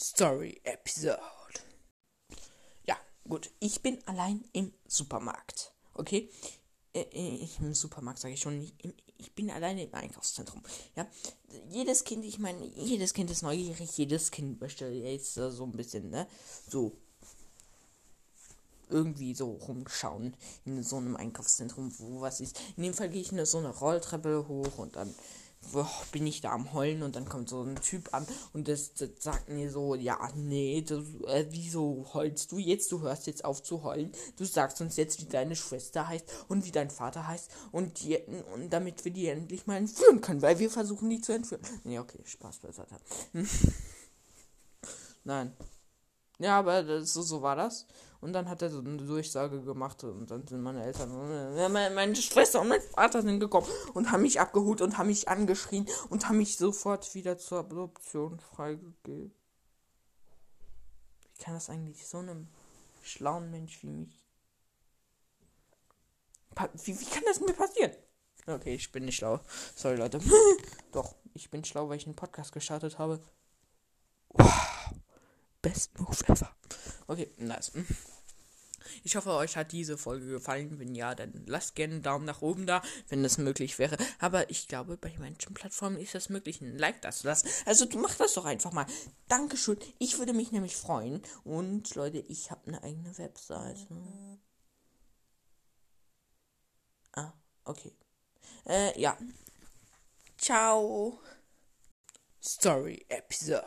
Story Episode. Ja, gut. Ich bin allein im Supermarkt. Okay? Äh, äh, Im Supermarkt sage ich schon. Ich, ich bin alleine im Einkaufszentrum. Ja? Jedes Kind, ich meine, jedes Kind ist neugierig. Jedes Kind möchte jetzt so ein bisschen, ne? So. Irgendwie so rumschauen in so einem Einkaufszentrum, wo was ist. In dem Fall gehe ich in so eine Rolltreppe hoch und dann bin ich da am Heulen und dann kommt so ein Typ an und das, das sagt mir so, ja, nee, das, äh, wieso heulst du jetzt? Du hörst jetzt auf zu heulen. Du sagst uns jetzt, wie deine Schwester heißt und wie dein Vater heißt und, die, und damit wir die endlich mal entführen können, weil wir versuchen, die zu entführen. Nee, okay, Spaß beiseite. Nein. Ja, aber so, so war das. Und dann hat er so eine Durchsage gemacht und dann sind meine Eltern, meine Schwester und mein Vater sind gekommen und haben mich abgeholt und haben mich angeschrien und haben mich sofort wieder zur Adoption freigegeben. Wie kann das eigentlich so einem schlauen Mensch wie mich? Wie, wie kann das mir passieren? Okay, ich bin nicht schlau. Sorry, Leute. Doch, ich bin schlau, weil ich einen Podcast gestartet habe. Wow. Best Move ever. Okay, nice. Ich hoffe, euch hat diese Folge gefallen. Wenn ja, dann lasst gerne einen Daumen nach oben da, wenn das möglich wäre. Aber ich glaube, bei manchen Plattformen ist das möglich, ein Like das zu lassen. Also du mach das doch einfach mal. Dankeschön. Ich würde mich nämlich freuen. Und Leute, ich habe eine eigene Webseite. Ah, okay. Äh, ja. Ciao. Story Episode.